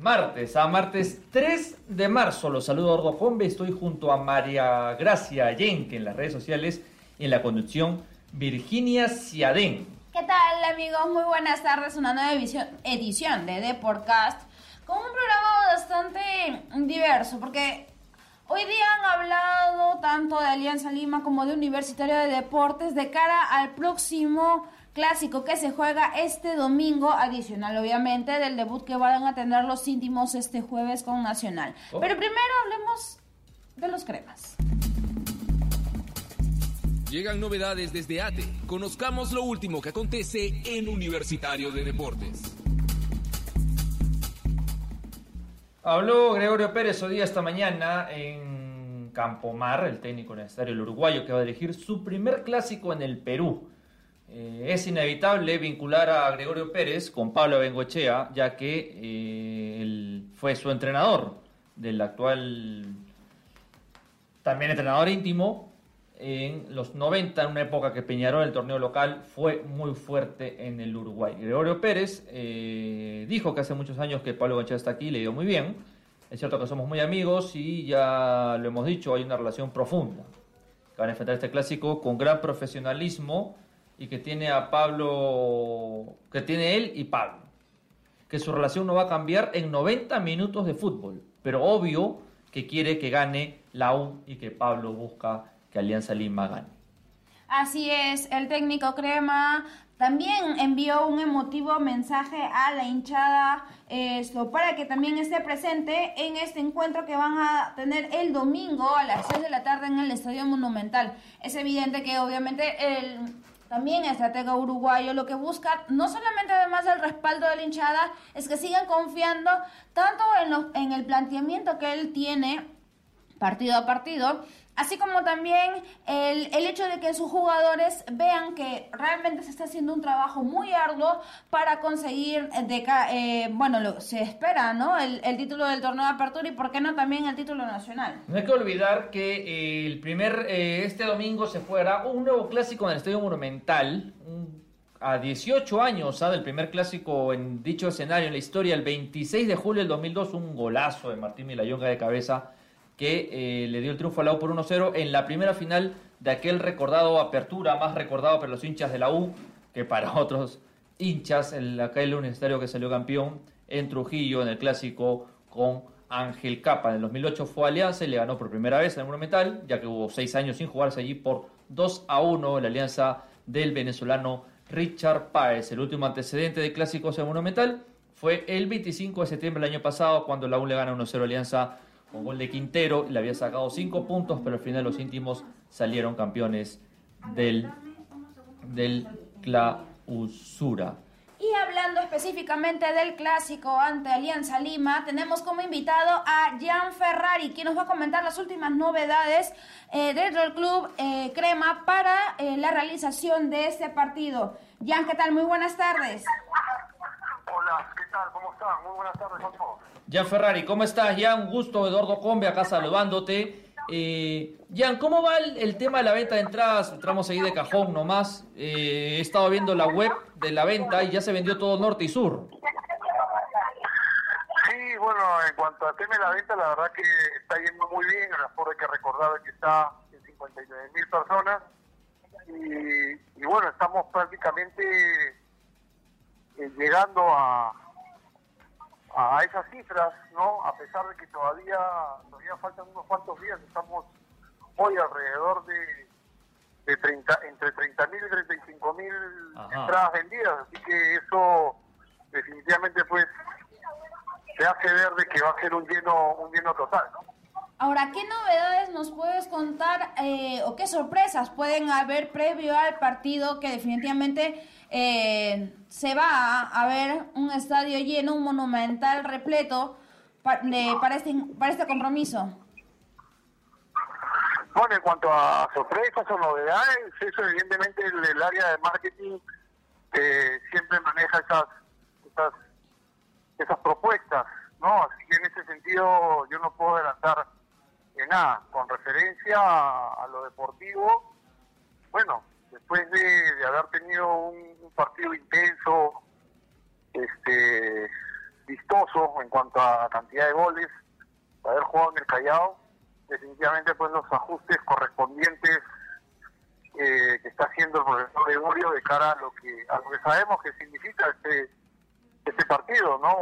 martes, a martes 3 de marzo, los saludo Ordo Combe. Estoy junto a María Gracia Yenke en las redes sociales y en la conducción Virginia Ciadén. ¿Qué tal amigos? Muy buenas tardes, una nueva edición, de Deporcast con un programa bastante diverso porque hoy día han hablado tanto de Alianza Lima como de Universitario de Deportes de cara al próximo clásico que se juega este domingo, adicional obviamente del debut que van a tener los íntimos este jueves con Nacional. Oh. Pero primero hablemos de los cremas. Llegan novedades desde ATE. Conozcamos lo último que acontece en Universitario de Deportes. Habló Gregorio Pérez hoy día esta mañana en Campomar, el técnico universitario el uruguayo que va a elegir su primer clásico en el Perú. Eh, es inevitable vincular a Gregorio Pérez con Pablo Bengochea, ya que eh, él fue su entrenador del actual, también entrenador íntimo, en los 90, en una época que Peñarol, el torneo local, fue muy fuerte en el Uruguay. Gregorio Pérez eh, dijo que hace muchos años que Pablo Bengochea está aquí, le dio muy bien. Es cierto que somos muy amigos y ya lo hemos dicho, hay una relación profunda. Van a enfrentar este clásico con gran profesionalismo y que tiene a Pablo, que tiene él y Pablo. Que su relación no va a cambiar en 90 minutos de fútbol, pero obvio que quiere que gane la U y que Pablo busca que Alianza Lima gane. Así es, el técnico Crema también envió un emotivo mensaje a la hinchada esto, para que también esté presente en este encuentro que van a tener el domingo a las 6 de la tarde en el Estadio Monumental. Es evidente que obviamente el también estratega uruguayo lo que busca, no solamente además del respaldo de la hinchada, es que sigan confiando tanto en, en el planteamiento que él tiene partido a partido, así como también el, el, hecho de que sus jugadores vean que realmente se está haciendo un trabajo muy arduo para conseguir, de, eh, bueno, lo, se espera, ¿no? El, el, título del torneo de apertura y, ¿por qué no también el título nacional? No hay que olvidar que eh, el primer, eh, este domingo se juega un nuevo clásico en el Estadio Monumental, a 18 años ¿ah? del primer clásico en dicho escenario en la historia, el 26 de julio del 2002, un golazo de Martín Milayonga de cabeza que eh, le dio el triunfo a la U por 1-0 en la primera final de aquel recordado apertura, más recordado para los hinchas de la U que para otros hinchas, el, aquel universitario que salió campeón en Trujillo en el clásico con Ángel Capa. En el 2008 fue Alianza y le ganó por primera vez en el Monumental, ya que hubo seis años sin jugarse allí por 2 a 1 en la alianza del venezolano Richard Páez. El último antecedente de clásicos en Monumental fue el 25 de septiembre del año pasado, cuando la U le gana 1-0 a Alianza con gol de Quintero, le había sacado 5 puntos, pero al final los íntimos salieron campeones del, del clausura. Y hablando específicamente del clásico ante Alianza Lima, tenemos como invitado a Jan Ferrari, quien nos va a comentar las últimas novedades eh, dentro del club eh, Crema para eh, la realización de este partido. Jan, ¿qué tal? Muy buenas tardes. Hola, ¿qué tal? ¿Cómo están? Muy buenas tardes a todos. Jan Ferrari, ¿cómo estás? Jan, un gusto, Eduardo Combe, acá saludándote. Eh, Jan, ¿cómo va el, el, tema de la venta de entradas? Entramos ahí de cajón nomás. Eh, he estado viendo la web de la venta y ya se vendió todo norte y sur. Sí, bueno, en cuanto al tema de la venta, la verdad que está yendo muy bien. Aforo hay que recordar que está en 59 mil personas. Y, y, bueno, estamos prácticamente eh, llegando a, a esas cifras, ¿no? A pesar de que todavía, todavía faltan unos cuantos días, estamos hoy alrededor de, de 30, entre 30 mil y 35 mil entradas vendidas, así que eso definitivamente pues te hace ver de que va a ser un lleno, un lleno total, ¿no? Ahora, ¿qué novedades nos puedes contar eh, o qué sorpresas pueden haber previo al partido que definitivamente eh, se va a, ver un estadio lleno, un monumental repleto pa- de- para, este, para este compromiso? Bueno, en cuanto a sorpresas o novedades, eso evidentemente el, el área de marketing eh, siempre maneja esas, esas esas propuestas, ¿no? Así que en ese sentido yo no puedo adelantar de nada. Con referencia a, lo deportivo, bueno, después de, de haber tenido un, partido intenso, este, vistoso en cuanto a cantidad de goles, haber jugado en el Callao, definitivamente pues los ajustes correspondientes eh, que está haciendo el profesor Gregorio de cara a lo que a lo que sabemos que significa este este partido, ¿no?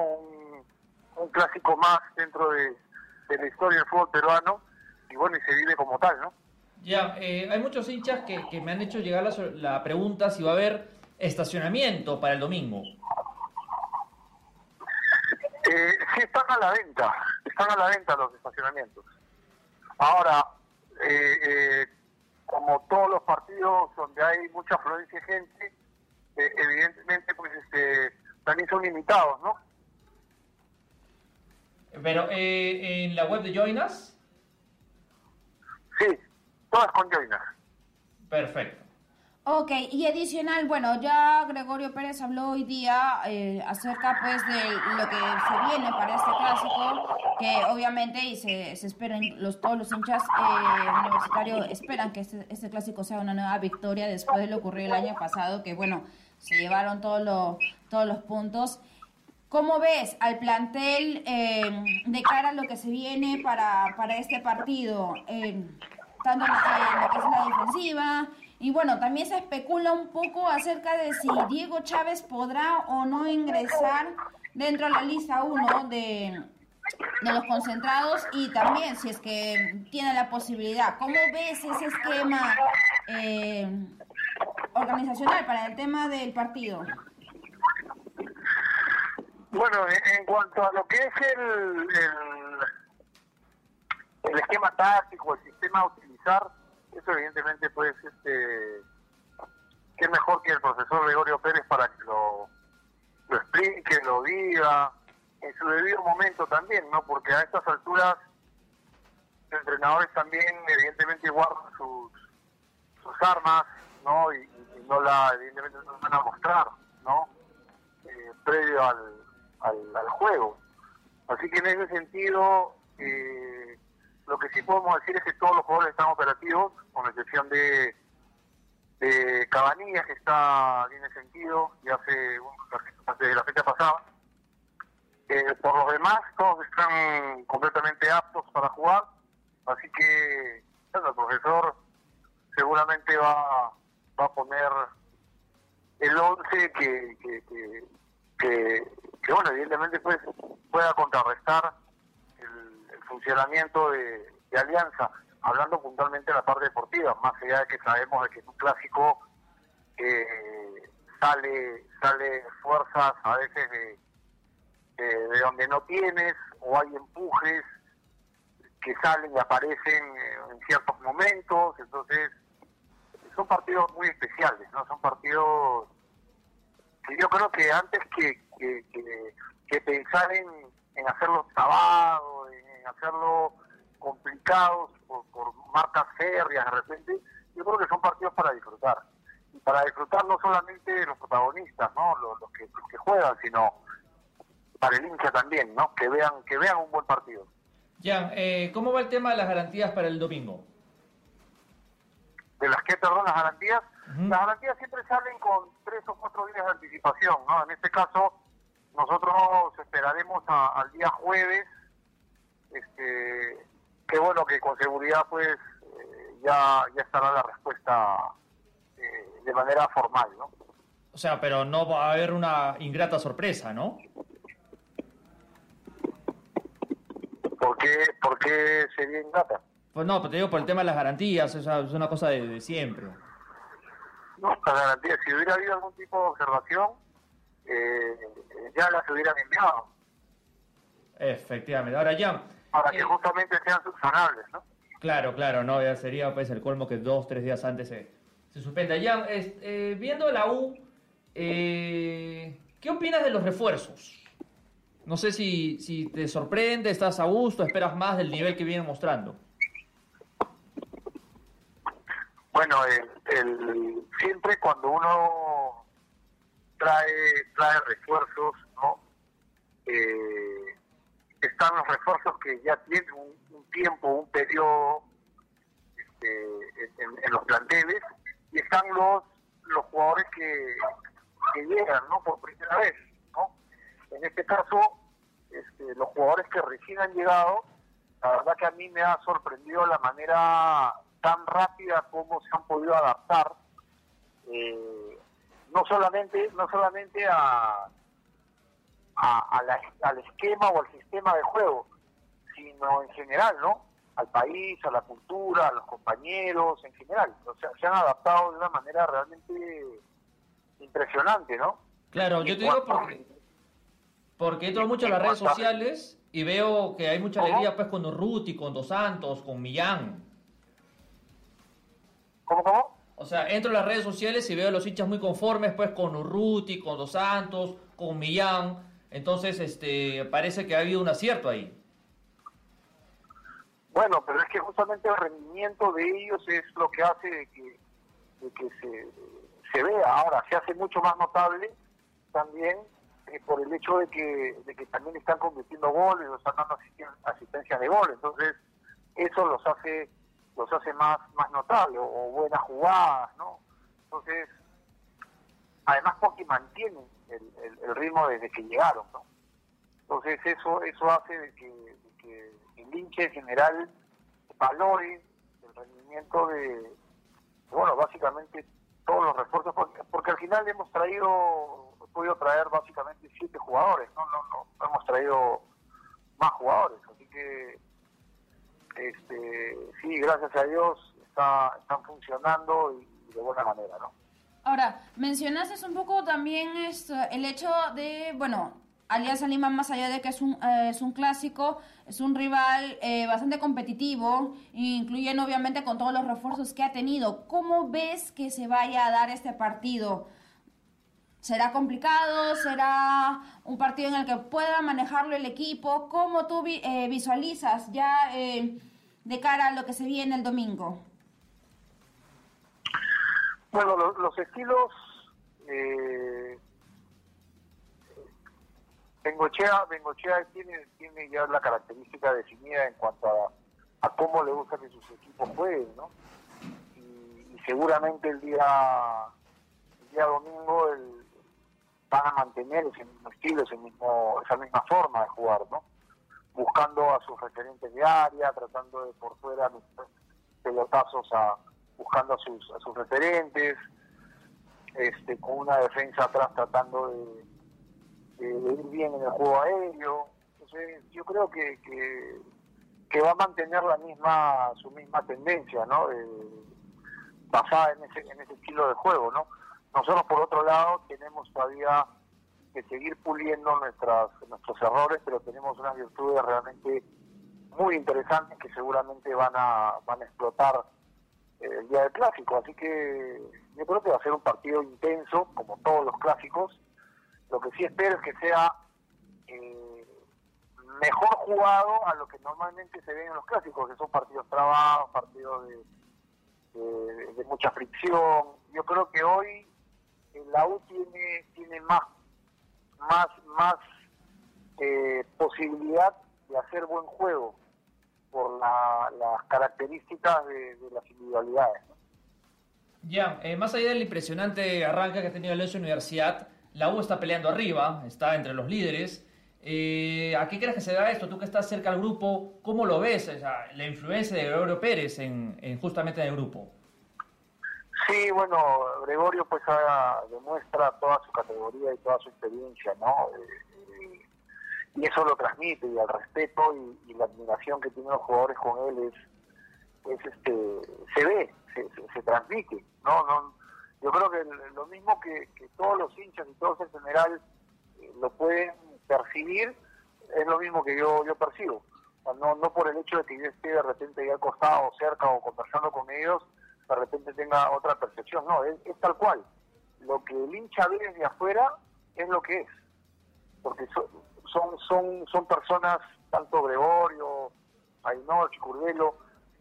Un clásico más dentro de, de la historia del fútbol peruano y bueno, y se vive como tal, ¿no? Ya, eh, hay muchos hinchas que, que me han hecho llegar la, la pregunta si va a haber estacionamiento para el domingo. Eh, sí están a la venta, están a la venta los estacionamientos. Ahora, eh, eh, como todos los partidos donde hay mucha afluencia de gente, evidentemente pues este también son limitados, ¿no? Pero eh, en la web de Join Us, Sí, todas con joinas. perfecto. Ok, y adicional, bueno, ya Gregorio Pérez habló hoy día eh, acerca pues de lo que se viene para este clásico, que obviamente y se, se esperan, los, todos los hinchas eh, universitarios esperan que este, este clásico sea una nueva victoria después de lo ocurrido el año pasado, que bueno, se llevaron todos los todos los puntos. ¿Cómo ves al plantel eh, de cara a lo que se viene para, para este partido? Eh, tanto en, lo que es la defensiva. Y bueno, también se especula un poco acerca de si Diego Chávez podrá o no ingresar dentro de la lista 1 de, de los concentrados y también si es que tiene la posibilidad. ¿Cómo ves ese esquema eh, organizacional para el tema del partido? Bueno, en, cuanto a lo que es el, el, esquema táctico, el sistema a utilizar, eso evidentemente pues este qué mejor que el profesor Gregorio Pérez para que lo, lo explique, lo diga, en su debido momento también, ¿no? Porque a estas alturas los entrenadores también evidentemente guardan sus, sus armas, ¿no? Y, y no la, evidentemente no las van a mostrar, ¿no? Eh, previo al, al, juego. Así que en ese sentido, eh, lo que sí podemos decir es que todos los jugadores están operativos, con excepción de, de que está bien en sentido, y hace desde la fecha pasada. Eh, por los demás, todos están completamente aptos para jugar, así que bueno, el profesor seguramente va, va a poner el 11 que, que, que, que, que, bueno, evidentemente pues pueda contrarrestar el, funcionamiento de, Alianza, hablando puntualmente de la parte deportiva, más allá de que sabemos de que es un clásico que sale, sale fuerzas a veces de, de, de donde no tienes, o hay empujes que salen y aparecen eh, en ciertos momentos, entonces son partidos muy especiales, ¿no? Son partidos yo creo que antes que, que, que, pensar en, en hacerlo trabado, en, hacerlo complicados por, por marcas férreas de repente, yo creo que son partidos para disfrutar. Y para disfrutar no solamente los protagonistas, ¿no? Los, los que, los que juegan, sino para el hincha también, ¿no? Que vean, que vean un buen partido. Jan, eh, ¿cómo va el tema de las garantías para el domingo? De las que, perdón, las garantías, las garantías siempre salen con tres o cuatro días de anticipación, ¿no? En este caso, nosotros esperaremos a- al día jueves, este, que bueno, que con seguridad, pues, eh, ya, ya estará la respuesta eh, de manera formal, ¿no? O sea, pero no va a haber una ingrata sorpresa, ¿no? ¿Por qué, por qué sería ingrata? Pues no, pero te digo por el tema de las garantías, es una cosa de, de siempre. No, las garantías, si hubiera habido algún tipo de observación, eh, ya las hubieran enviado, Efectivamente. Ahora, Jan, para eh, que justamente sean subsanables, ¿no? Claro, claro, no, ya sería pues el colmo que dos, tres días antes se, se suspenda. Es- eh, viendo la U, eh, ¿qué opinas de los refuerzos? No sé si, si te sorprende, estás a gusto, esperas más del nivel que vienen mostrando. Bueno, el, siempre cuando uno trae, trae refuerzos, ¿no? Eh, están los refuerzos que ya tienen un, tiempo, un periodo este, en, los planteles y están los los jugadores que, que llegan, ¿no? Por primera vez, ¿no? En este caso, este, los jugadores que recién han llegado, la verdad que a mí me ha sorprendido la manera tan rápida como se han podido adaptar, eh, no solamente no solamente a, a, al esquema o al sistema de juego, sino en general, ¿no? Al país, a la cultura, a los compañeros, en general. O sea, se han adaptado de una manera realmente impresionante, ¿no? Claro, yo te digo porque, porque entro mucho en las redes sociales y veo que hay mucha alegría pues con Urruti, con Dos Santos, con Millán. ¿Cómo, cómo? O sea, entro en las redes sociales y veo a los hinchas muy conformes pues con Urruti, con Dos Santos, con Millán. Entonces, este, parece que ha habido un acierto ahí. Bueno, pero es que justamente el rendimiento de ellos es lo que hace de que, que se, se vea. Ahora, se hace mucho más notable también eh, por el hecho de que, de que también están convirtiendo goles, o están dando asistencia de gol. Entonces, eso los hace los hace más más notables o, buenas jugadas, ¿no? Entonces, además porque mantienen el, ritmo desde que llegaron, ¿no? Entonces eso eso hace de que, el hincha en general valore el rendimiento de, bueno, básicamente todos los refuerzos, porque, al final hemos traído, hemos podido traer básicamente siete jugadores, no, no, no, hemos traído más jugadores, así que este, sí, gracias a Dios está, están funcionando y de buena manera, ¿no? Ahora, mencionaste un poco también esto, el hecho de, bueno, Alianza Lima, más allá de que es un, eh, es un clásico, es un rival eh, bastante competitivo, incluyendo obviamente con todos los refuerzos que ha tenido. ¿Cómo ves que se vaya a dar este partido? ¿Será complicado? ¿Será un partido en el que pueda manejarlo el equipo? ¿Cómo tú eh, visualizas ya de cara a lo que se viene el domingo? Bueno, los, estilos... Eh, Bengochea, Bengochea tiene, tiene ya la característica definida en cuanto a, cómo le gusta que sus equipos jueguen, ¿no? Y, seguramente el día el día domingo el, van a mantener ese mismo estilo, ese mismo, esa misma forma de jugar, ¿no? Buscando a sus referentes de área, tratando de por fuera pelotazos a buscando a sus, a sus referentes, este, con una defensa atrás tratando de, ir bien en el juego aéreo. Entonces, yo creo que, que, va a mantener la misma su misma tendencia, ¿no? basada en ese, en ese estilo de juego, ¿no? Nosotros, por otro lado, tenemos todavía que seguir puliendo nuestras nuestros errores, pero tenemos unas virtudes realmente muy interesantes que seguramente van a van a explotar el día del clásico. Así que yo creo que va a ser un partido intenso, como todos los clásicos. Lo que sí espero es que sea eh, mejor jugado a lo que normalmente se ve en los clásicos, que son partidos trabados, partidos de, mucha fricción. Yo creo que hoy la U tiene, tiene más, más, más eh, posibilidad de hacer buen juego por las características de, las individualidades. Ya, eh, más allá del impresionante arranque que ha tenido la Universidad, la U está peleando arriba, está entre los líderes. Eh, ¿A qué crees que se da esto? Tú que estás cerca del grupo, ¿cómo lo ves? la influencia de Gregorio Pérez en, justamente en el grupo. Sí, bueno, Gregorio pues demuestra toda su categoría y toda su experiencia, ¿no? Eh, y eso lo transmite y el respeto y, la admiración que tienen los jugadores con él es, es este se ve se, se, transmite no no yo creo que lo mismo que, todos los hinchas y todos en general eh, lo pueden percibir es lo mismo que yo yo percibo no no por el hecho de que yo esté de repente ahí al costado cerca o conversando con ellos de repente tenga otra percepción no es, es tal cual lo que el hincha ve desde afuera es lo que es porque son, son, son personas, tanto Gregorio, Ainor, Curvelo,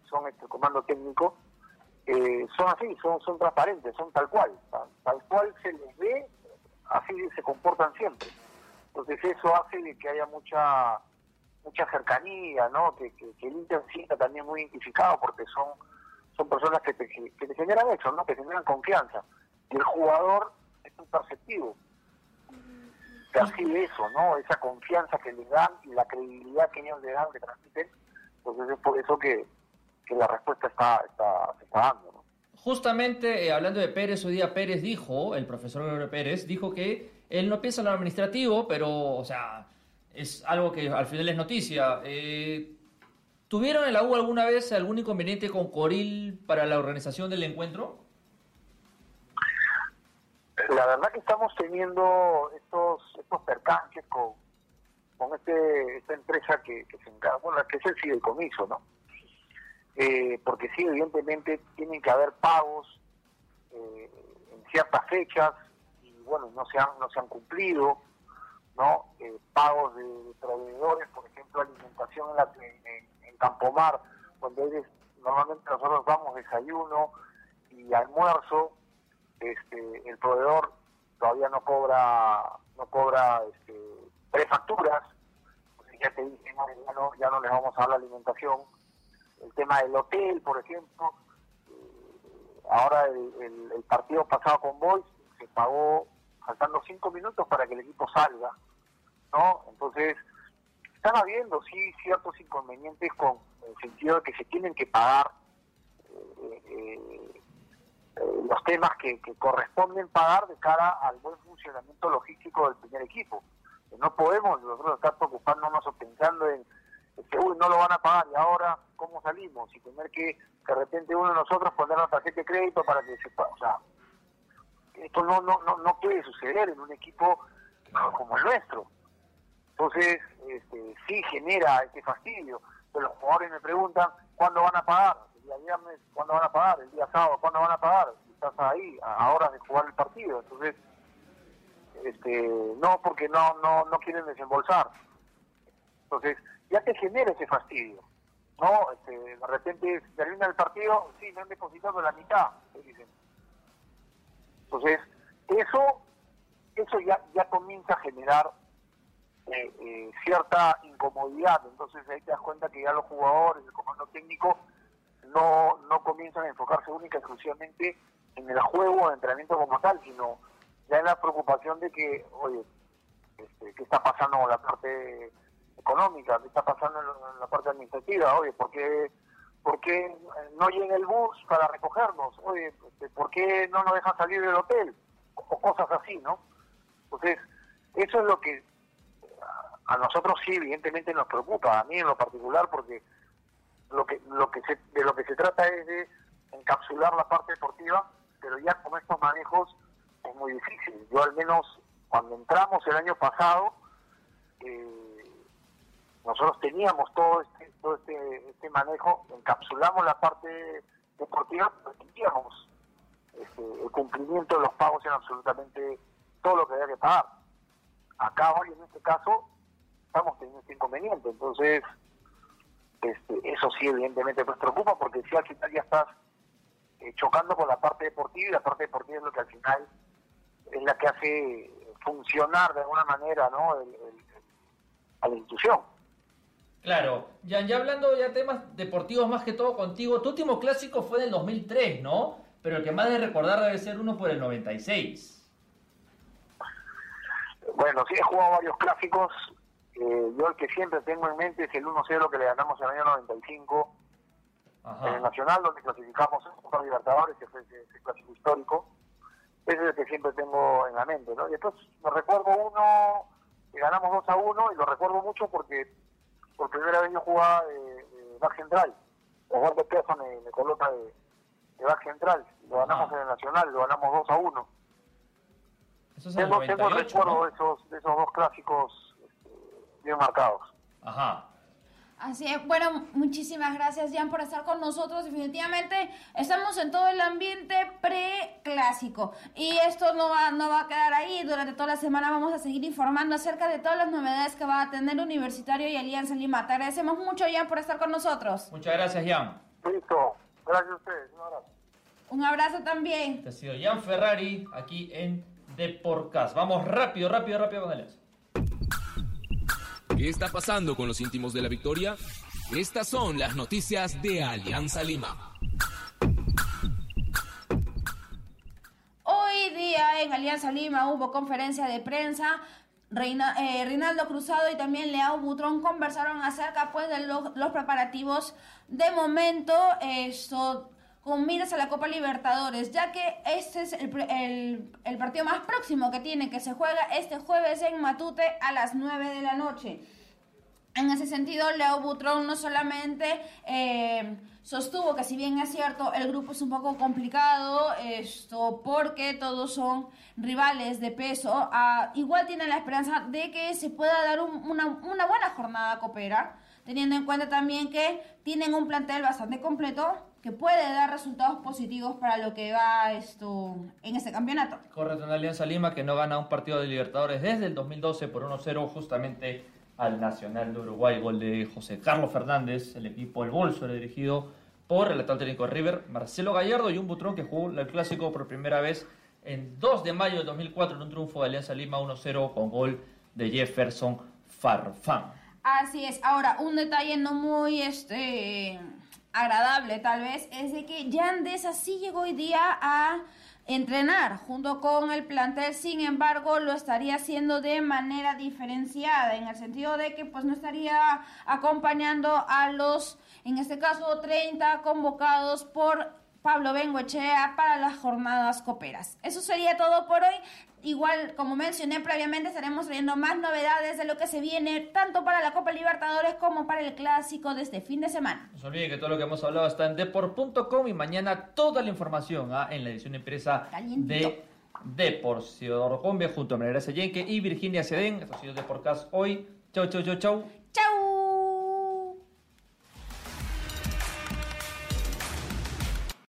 son este comando técnico, eh, son así, son, son transparentes, son tal cual, tal, cual se les ve, así se comportan siempre. Entonces eso hace de que haya mucha mucha cercanía, ¿no? Que, que, el Inter sienta también muy identificado porque son son personas que te, que te generan eso, ¿no? Que generan confianza. Y el jugador es un perceptivo. Percibe eso, ¿no? Esa confianza que le dan y la credibilidad que ellos le dan, le transmiten. Entonces es por eso que, la respuesta está, está, está dando, ¿no? Justamente eh, hablando de Pérez, hoy día Pérez dijo, el profesor Pérez, dijo que él no piensa en lo administrativo, pero, o sea, es algo que al final es noticia. Eh, ¿Tuvieron en la U alguna vez algún inconveniente con Coril para la organización del encuentro? La verdad que estamos teniendo estos estos percances con, con este, esta empresa que, se encarga, bueno, que es el fideicomiso, ¿no? Eh, porque sí, evidentemente tienen que haber pagos eh, en ciertas fechas y bueno, no se han, no se han cumplido, ¿no? Eh, pagos de, proveedores, por ejemplo, alimentación en, la, Campomar, donde normalmente nosotros damos desayuno y almuerzo, este, el proveedor todavía no cobra no cobra este, prefacturas, ya te dije, ya no, ya no les vamos a dar la alimentación, el tema del hotel, por ejemplo. Eh, ahora el, partido pasado con Boys se pagó faltando cinco minutos para que el equipo salga, ¿no? Entonces, están habiendo, sí, ciertos inconvenientes con el sentido de que se tienen que pagar eh, eh, los temas que, que, corresponden pagar de cara al buen funcionamiento logístico del primer equipo. No podemos nosotros estar preocupándonos o pensando en que uy, no lo van a pagar y ahora cómo salimos y tener que de repente uno de nosotros poner la tarjeta de crédito para que se o sea esto no no no no puede suceder en un equipo como el nuestro entonces este, sí genera este fastidio pero los jugadores me preguntan cuándo van a pagar el día viernes cuándo van a pagar el día sábado cuándo van a pagar estás ahí a horas de jugar el partido entonces este no porque no no no quieren desembolsar entonces ya te genera ese fastidio. ¿no? Este, de repente termina el partido, sí, me han depositado la mitad, dicen. Entonces, eso, eso ya, ya comienza a generar eh, eh, cierta incomodidad. Entonces ahí te das cuenta que ya los jugadores, el comando técnico, no, no comienzan a enfocarse única exclusivamente en el juego, el entrenamiento como tal, sino ya en la preocupación de que, oye, este, ¿qué está pasando con la parte económica, qué está pasando en la parte administrativa, oye, ¿por qué, ¿por qué no llega el bus para recogernos? Oye, este, ¿por qué no nos dejan salir del hotel? O cosas así, ¿no? Entonces, eso es lo que a nosotros sí evidentemente nos preocupa, a mí en lo particular, porque lo que, lo que se, de lo que se trata es de encapsular la parte deportiva, pero ya con estos manejos es muy difícil. Yo al menos cuando entramos el año pasado, eh, nosotros teníamos todo este, todo este, este manejo, encapsulamos la parte deportiva, teníamos este, el cumplimiento de los pagos en absolutamente todo lo que había que pagar. Acá hoy, en este caso, estamos teniendo este inconveniente, entonces este, eso sí evidentemente nos preocupa porque si al final ya estás eh, chocando con la parte deportiva y la parte deportiva es lo que al final es la que hace funcionar de alguna manera ¿no? a la institución. Claro, ya, ya hablando ya temas deportivos más que todo contigo, tu último clásico fue del 2003, ¿no? Pero el que más de recordar debe ser uno por el 96. Bueno, sí he jugado varios clásicos. Eh, yo el que siempre tengo en mente es el 1-0 que le ganamos en el año 95 en el Nacional, donde clasificamos en Libertadores, que fue ese, clásico histórico. Ese es el que siempre tengo en la mente, ¿no? Y después me recuerdo uno que ganamos 2 a 1 y lo recuerdo mucho porque por primera vez yo jugaba de, back central. Osvaldo Piazza me, me coloca de, de back central. Lo ganamos en el Nacional, lo ganamos 2 a 1. Eso es tengo, 98, tengo recuerdo de, esos, de esos dos clásicos bien marcados. Ajá. Así es, bueno, muchísimas gracias Jan por estar con nosotros. Definitivamente estamos en todo el ambiente pre-clásico y esto no va, no va a quedar ahí. Durante toda la semana vamos a seguir informando acerca de todas las novedades que va a tener Universitario y Alianza Lima. Te agradecemos mucho Jan por estar con nosotros. Muchas gracias Jan. Listo, gracias a ustedes, un abrazo. Un abrazo también. Este ha sido Jan Ferrari aquí en Deporcast. Vamos rápido, rápido, rápido con Alianza. ¿Qué está pasando con los íntimos de la victoria? Estas son las noticias de Alianza Lima. Hoy día en Alianza Lima hubo conferencia de prensa. Eh, Rinaldo Cruzado y también Leao Butrón conversaron acerca pues de lo- los preparativos de momento esto con miras a la Copa Libertadores, ya que este es el, el- partido más próximo que tiene, que se juega este jueves en Matute a las 9 de la noche. En ese sentido, Leo Butrón no solamente eh, sostuvo que si bien es cierto, el grupo es un poco complicado, esto porque todos son rivales de peso, ah, igual tiene la esperanza de que se pueda dar un- una, una buena jornada copera, teniendo en cuenta también que tienen un plantel bastante completo que puede dar resultados positivos para lo que va esto en este campeonato. Correcto, en Alianza Lima que no gana un partido de Libertadores desde el 2012 por 1-0 justamente al Nacional de Uruguay. Gol de José Carlos Fernández, el equipo El Bolso era dirigido por el actual técnico River, Marcelo Gallardo y un Butrón que jugó el clásico por primera vez en 2 de mayo de 2004 en un triunfo de Alianza Lima 1-0 con gol de Jefferson Farfán. Así es. Ahora, un detalle no muy este agradable tal vez es de que Yandes así llegó hoy día a entrenar junto con el plantel, sin embargo lo estaría haciendo de manera diferenciada, en el sentido de que pues no estaría acompañando a los, en este caso 30 convocados por Pablo Bengoechea para las jornadas coperas. Eso sería todo por hoy. Igual, como mencioné previamente, estaremos trayendo más novedades de lo que se viene, tanto para la Copa Libertadores como para el Clásico de este fin de semana. No se olviden que todo lo que hemos hablado está en deport.com y mañana toda la información ¿ah? en la edición impresa Calientito. de Deport. Ciudad Orcombe junto a María Gracia y Virginia Sedén. Esto ha sido Deportcast hoy. Chau, chau, chau, chau. ¡Chao!